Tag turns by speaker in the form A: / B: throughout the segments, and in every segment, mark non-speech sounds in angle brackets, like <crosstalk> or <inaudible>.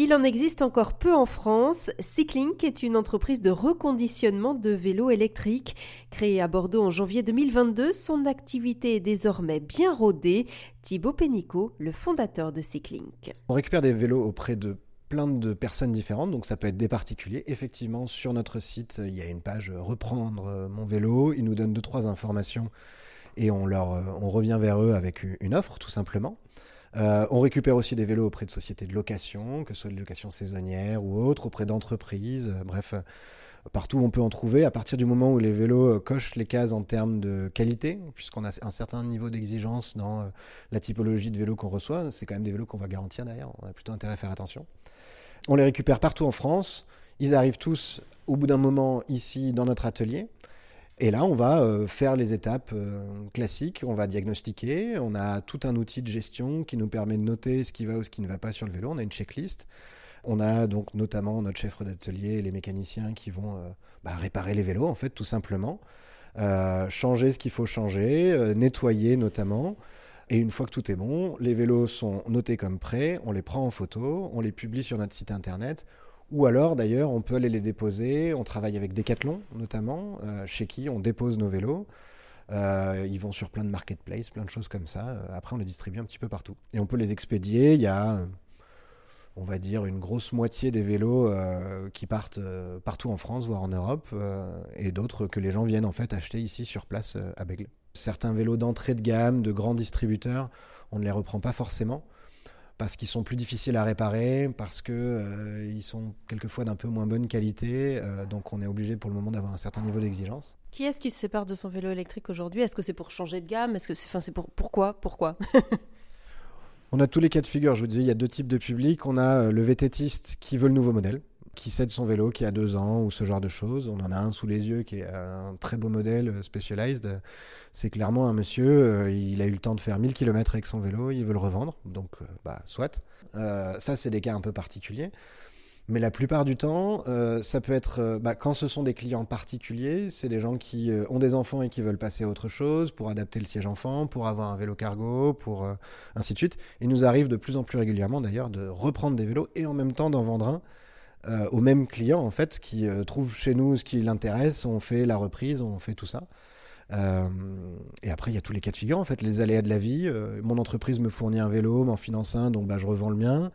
A: Il en existe encore peu en France. Cyclink est une entreprise de reconditionnement de vélos électriques. Créée à Bordeaux en janvier 2022, son activité est désormais bien rodée. Thibaut Pénicaud, le fondateur de Cyclink.
B: On récupère des vélos auprès de plein de personnes différentes, donc ça peut être des particuliers. Effectivement, sur notre site, il y a une page Reprendre mon vélo. Ils nous donnent deux, trois informations et on, leur, on revient vers eux avec une offre, tout simplement. Euh, on récupère aussi des vélos auprès de sociétés de location, que ce soit de location saisonnière ou autre, auprès d'entreprises, euh, bref, euh, partout où on peut en trouver, à partir du moment où les vélos cochent les cases en termes de qualité, puisqu'on a un certain niveau d'exigence dans la typologie de vélos qu'on reçoit, c'est quand même des vélos qu'on va garantir d'ailleurs, on a plutôt intérêt à faire attention. On les récupère partout en France, ils arrivent tous au bout d'un moment ici dans notre atelier. Et là, on va euh, faire les étapes euh, classiques, on va diagnostiquer, on a tout un outil de gestion qui nous permet de noter ce qui va ou ce qui ne va pas sur le vélo, on a une checklist. On a donc notamment notre chef d'atelier et les mécaniciens qui vont euh, bah, réparer les vélos, en fait, tout simplement. changer ce qu'il faut changer, nettoyer notamment. Et une fois que tout est bon, les vélos sont notés comme prêts, on les prend en photo, on les publie sur notre site internet ou alors, d'ailleurs, on peut aller les déposer. On travaille avec Decathlon, notamment, euh, chez qui on dépose nos vélos. Euh, ils vont sur plein de marketplaces, plein de choses comme ça. Euh, après, on les distribue un petit peu partout. Et on peut les expédier. Il y a, on va dire, une grosse moitié des vélos qui partent partout en France, voire en Europe, et d'autres que les gens viennent en fait acheter ici sur place à Bègle. Certains vélos d'entrée de gamme, de grands distributeurs, on ne les reprend pas forcément parce qu'ils sont plus difficiles à réparer, parce qu'ils euh, sont quelquefois d'un peu moins bonne qualité, euh, donc on est obligé pour le moment d'avoir un certain niveau d'exigence.
A: Qui est-ce qui se sépare de son vélo électrique aujourd'hui? Est-ce que c'est pour changer de gamme? Est-ce que c'est, enfin, c'est pour pourquoi? Pourquoi? <laughs>
B: On a tous les cas de figure. Je vous disais, il y a deux types de publics. On a euh, le vététiste qui veut le nouveau modèle, qui cède son vélo, qui a deux ans ou ce genre de choses. On en a un sous les yeux qui est un très beau modèle euh, Specialized. C'est clairement un monsieur, euh, il a eu le temps de faire 1000 km avec son vélo, il veut le revendre, donc euh, bah soit. ça, c'est des cas un peu particuliers. Mais la plupart du temps, ça peut être, bah, quand ce sont des clients particuliers, c'est des gens qui ont des enfants et qui veulent passer à autre chose, pour adapter le siège enfant, pour avoir un vélo cargo, pour ainsi de suite. Il nous arrive de plus en plus régulièrement d'ailleurs de reprendre des vélos et en même temps d'en vendre un euh, au même client en fait qui euh, trouve chez nous ce qui l'intéresse, on fait la reprise, on fait tout ça. Euh, et après, il y a tous les cas de figure, en fait, les aléas de la vie. mon entreprise me fournit un vélo, m'en finance un, donc bah, je revends le mien.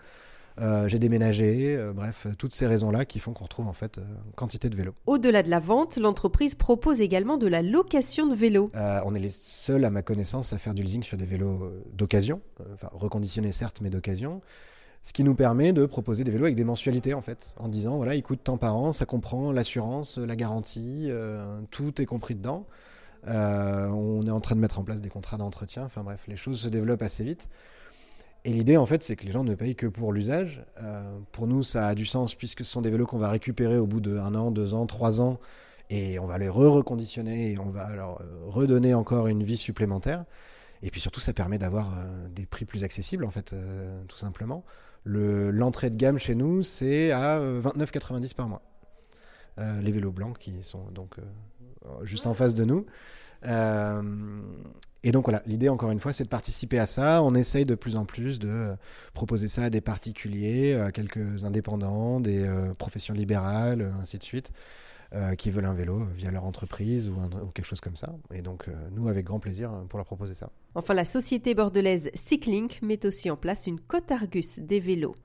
B: j'ai déménagé, bref, toutes ces raisons-là qui font qu'on retrouve en fait quantité de vélos.
A: Au-delà de la vente, l'entreprise propose également de la location de vélos.
B: on est les seuls, à ma connaissance, à faire du leasing sur des vélos d'occasion, enfin reconditionnés certes, mais d'occasion. Ce qui nous permet de proposer des vélos avec des mensualités en fait, en disant voilà, il coûte tant par an, ça comprend l'assurance, la garantie, euh, tout est compris dedans. Euh, on est en train de mettre en place des contrats d'entretien, enfin bref, les choses se développent assez vite. Et l'idée en fait, c'est que les gens ne payent que pour l'usage. Euh, pour nous, ça a du sens puisque ce sont des vélos qu'on va récupérer au bout d'un an, deux ans, trois ans, et on va les re-reconditionner et on va leur redonner encore une vie supplémentaire. Et puis surtout, ça permet d'avoir des prix plus accessibles en fait, tout simplement. L'entrée de gamme chez nous, c'est à 29,90 euh, par mois. Euh, les vélos blancs qui sont donc euh, juste en face de nous. et donc voilà, l'idée encore une fois, c'est de participer à ça. On essaye de plus en plus de proposer ça à des particuliers, à quelques indépendants, des professions libérales, ainsi de suite. Euh, qui veulent un vélo via leur entreprise ou, quelque chose comme ça. Et donc, euh, nous, avec grand plaisir euh, pour leur proposer ça.
A: Enfin, la société bordelaise Cyclink met aussi en place une cote Argus des vélos.